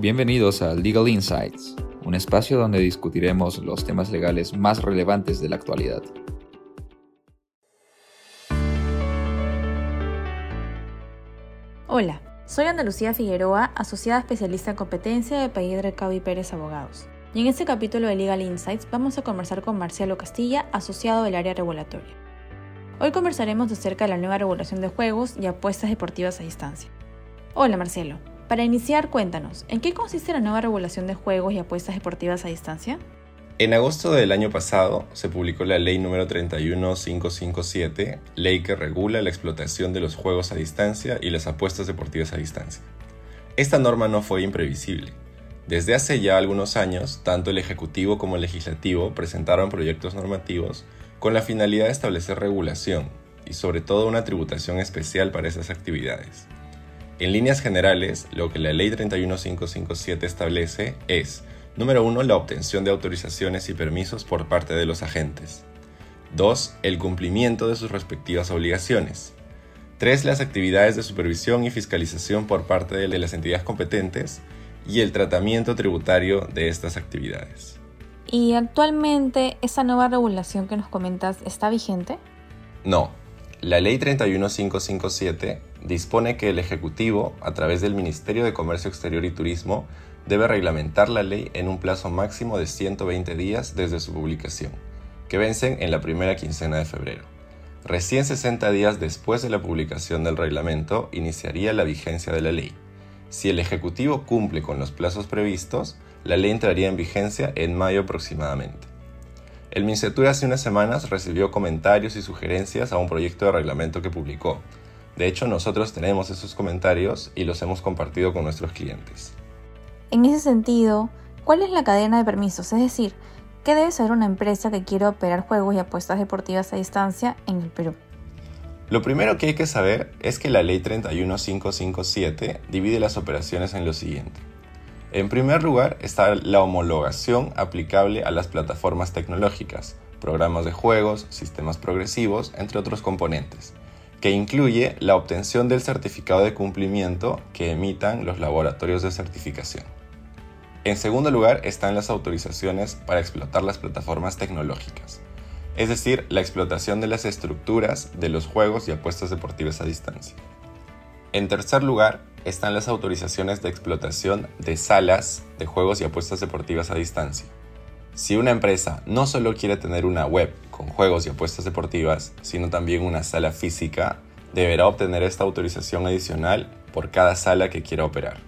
Bienvenidos a Legal Insights, un espacio donde discutiremos los temas legales más relevantes de la actualidad. Hola, soy Ana Lucía Figueroa, asociada especialista en competencia de Paidre y Pérez Abogados. Y en este capítulo de Legal Insights vamos a conversar con Marcialo Castilla, asociado del área regulatoria. Hoy conversaremos acerca de la nueva regulación de juegos y apuestas deportivas a distancia. Hola Marcelo, para iniciar cuéntanos, ¿en qué consiste la nueva regulación de juegos y apuestas deportivas a distancia? En agosto del año pasado se publicó la ley número 31557, ley que regula la explotación de los juegos a distancia y las apuestas deportivas a distancia. Esta norma no fue imprevisible. Desde hace ya algunos años, tanto el Ejecutivo como el Legislativo presentaron proyectos normativos con la finalidad de establecer regulación y sobre todo una tributación especial para esas actividades. En líneas generales, lo que la Ley 31557 establece es Número 1. La obtención de autorizaciones y permisos por parte de los agentes. 2. El cumplimiento de sus respectivas obligaciones. 3. Las actividades de supervisión y fiscalización por parte de las entidades competentes y el tratamiento tributario de estas actividades. ¿Y actualmente esa nueva regulación que nos comentas está vigente? No. La Ley 31557 dispone que el Ejecutivo, a través del Ministerio de Comercio Exterior y Turismo, debe reglamentar la ley en un plazo máximo de 120 días desde su publicación, que vencen en la primera quincena de febrero. Recién 60 días después de la publicación del reglamento iniciaría la vigencia de la ley. Si el Ejecutivo cumple con los plazos previstos, la ley entraría en vigencia en mayo aproximadamente. El MINCETUR hace unas semanas recibió comentarios y sugerencias a un proyecto de reglamento que publicó. De hecho, nosotros tenemos esos comentarios y los hemos compartido con nuestros clientes. En ese sentido, ¿cuál es la cadena de permisos? Es decir, ¿qué debe saber una empresa que quiere operar juegos y apuestas deportivas a distancia en el Perú? Lo primero que hay que saber es que la Ley 31557 divide las operaciones en lo siguiente. En primer lugar está la homologación aplicable a las plataformas tecnológicas, programas de juegos, sistemas progresivos, entre otros componentes, que incluye la obtención del certificado de cumplimiento que emitan los laboratorios de certificación. En segundo lugar están las autorizaciones para explotar las plataformas tecnológicas, es decir, la explotación de las estructuras de los juegos y apuestas deportivas a distancia. En tercer lugar están las autorizaciones de explotación de salas de juegos y apuestas deportivas a distancia. Si una empresa no solo quiere tener una web con juegos y apuestas deportivas, sino también una sala física, deberá obtener esta autorización adicional por cada sala que quiera operar.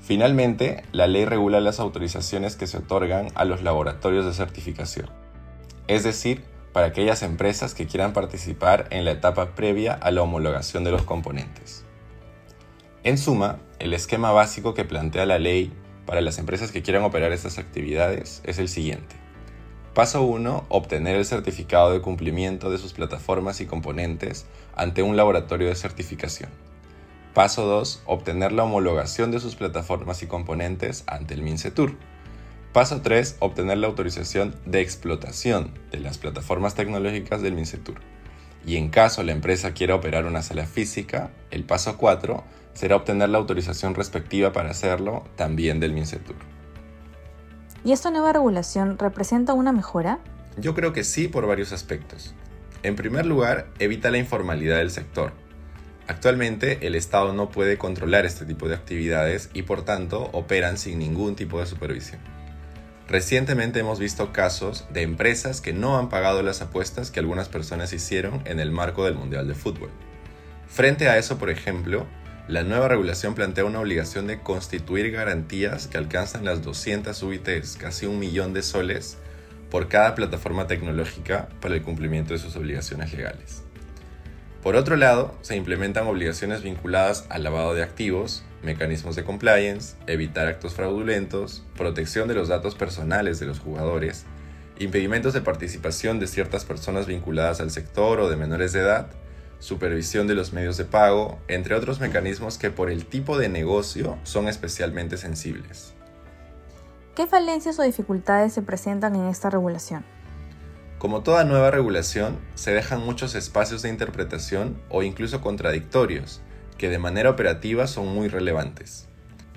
Finalmente, la ley regula las autorizaciones que se otorgan a los laboratorios de certificación, es decir, para aquellas empresas que quieran participar en la etapa previa a la homologación de los componentes. En suma, el esquema básico que plantea la ley para las empresas que quieran operar estas actividades es el siguiente. Paso 1. Obtener el certificado de cumplimiento de sus plataformas y componentes ante un laboratorio de certificación. Paso 2. Obtener la homologación de sus plataformas y componentes ante el MINCETUR. Paso 3. Obtener la autorización de explotación de las plataformas tecnológicas del MINCETUR. Y en caso la empresa quiera operar una sala física, el paso 4 será obtener la autorización respectiva para hacerlo también del MINCETUR. ¿Y esta nueva regulación representa una mejora? Yo creo que sí por varios aspectos. En primer lugar, evita la informalidad del sector Actualmente el Estado no puede controlar este tipo de actividades y por tanto operan sin ningún tipo de supervisión. Recientemente hemos visto casos de empresas que no han pagado las apuestas que algunas personas hicieron en el marco del Mundial de Fútbol. Frente a eso, por ejemplo, la nueva regulación plantea una obligación de constituir garantías que alcanzan las 200 UITs, casi un millón de soles, por cada plataforma tecnológica para el cumplimiento de sus obligaciones legales. Por otro lado, se implementan obligaciones vinculadas al lavado de activos, mecanismos de compliance, evitar actos fraudulentos, protección de los datos personales de los jugadores, impedimentos de participación de ciertas personas vinculadas al sector o de menores de edad, supervisión de los medios de pago, entre otros mecanismos que por el tipo de negocio son especialmente sensibles. ¿Qué falencias o dificultades se presentan en esta regulación? Como toda nueva regulación, se dejan muchos espacios de interpretación o incluso contradictorios, que de manera operativa son muy relevantes.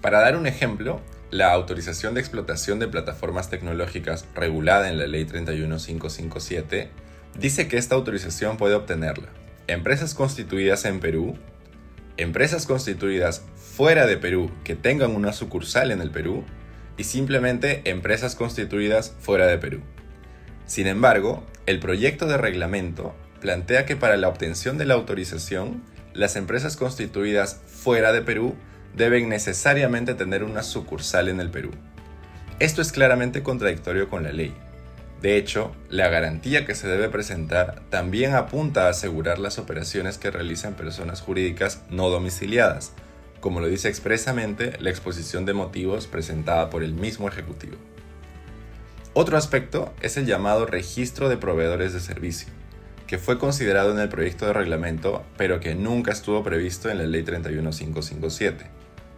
Para dar un ejemplo, la autorización de explotación de plataformas tecnológicas regulada en la Ley 31557 dice que esta autorización puede obtenerla empresas constituidas en Perú, empresas constituidas fuera de Perú que tengan una sucursal en el Perú y simplemente empresas constituidas fuera de Perú. Sin embargo, el proyecto de reglamento plantea que para la obtención de la autorización, las empresas constituidas fuera de Perú deben necesariamente tener una sucursal en el Perú. Esto es claramente contradictorio con la ley. De hecho, la garantía que se debe presentar también apunta a asegurar las operaciones que realizan personas jurídicas no domiciliadas, como lo dice expresamente la exposición de motivos presentada por el mismo Ejecutivo. Otro aspecto es el llamado registro de proveedores de servicio, que fue considerado en el proyecto de reglamento, pero que nunca estuvo previsto en la Ley 31557.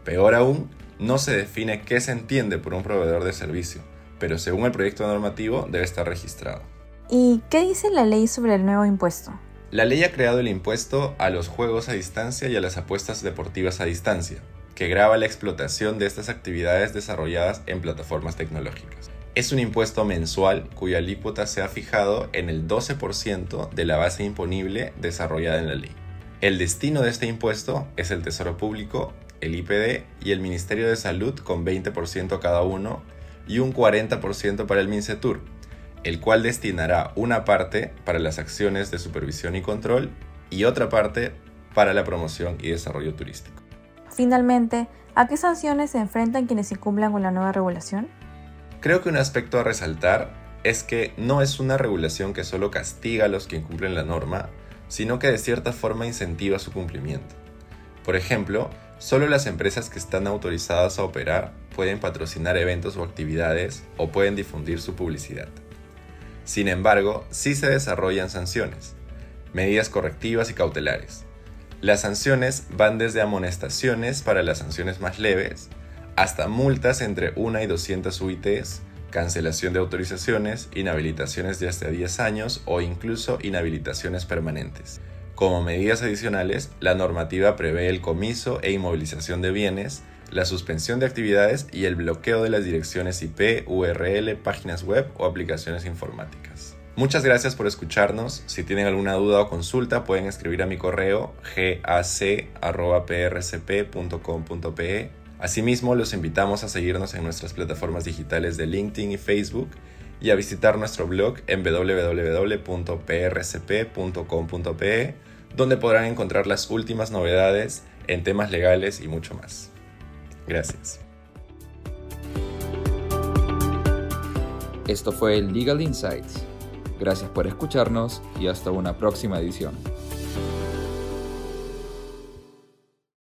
Peor aún, no se define qué se entiende por un proveedor de servicio, pero según el proyecto normativo debe estar registrado. ¿Y qué dice la ley sobre el nuevo impuesto? La ley ha creado el impuesto a los juegos a distancia y a las apuestas deportivas a distancia, que grava la explotación de estas actividades desarrolladas en plataformas tecnológicas. Es un impuesto mensual cuya alícuota se ha fijado en el 12% de la base imponible desarrollada en la ley. El destino de este impuesto es el Tesoro Público, el IPD y el Ministerio de Salud con 20% cada uno y un 40% para el MINCETUR, el cual destinará una parte para las acciones de supervisión y control y otra parte para la promoción y desarrollo turístico. Finalmente, ¿a qué sanciones se enfrentan quienes incumplan con la nueva regulación? Creo que un aspecto a resaltar es que no es una regulación que solo castiga a los que incumplen la norma, sino que de cierta forma incentiva su cumplimiento. Por ejemplo, solo las empresas que están autorizadas a operar pueden patrocinar eventos o actividades o pueden difundir su publicidad. Sin embargo, sí se desarrollan sanciones, medidas correctivas y cautelares. Las sanciones van desde amonestaciones para las sanciones más leves, hasta multas entre 1 y 200 UITs, cancelación de autorizaciones, inhabilitaciones de hasta 10 años o incluso inhabilitaciones permanentes. Como medidas adicionales, la normativa prevé el comiso e inmovilización de bienes, la suspensión de actividades y el bloqueo de las direcciones IP, URL, páginas web o aplicaciones informáticas. Muchas gracias por escucharnos. Si tienen alguna duda o consulta pueden escribir a mi correo gac.prcp.com.pe. Asimismo, los invitamos a seguirnos en nuestras plataformas digitales de LinkedIn y Facebook y a visitar nuestro blog en www.prcp.com.pe, donde podrán encontrar las últimas novedades en temas legales y mucho más. Gracias. Esto fue Legal Insights. Gracias por escucharnos y hasta una próxima edición.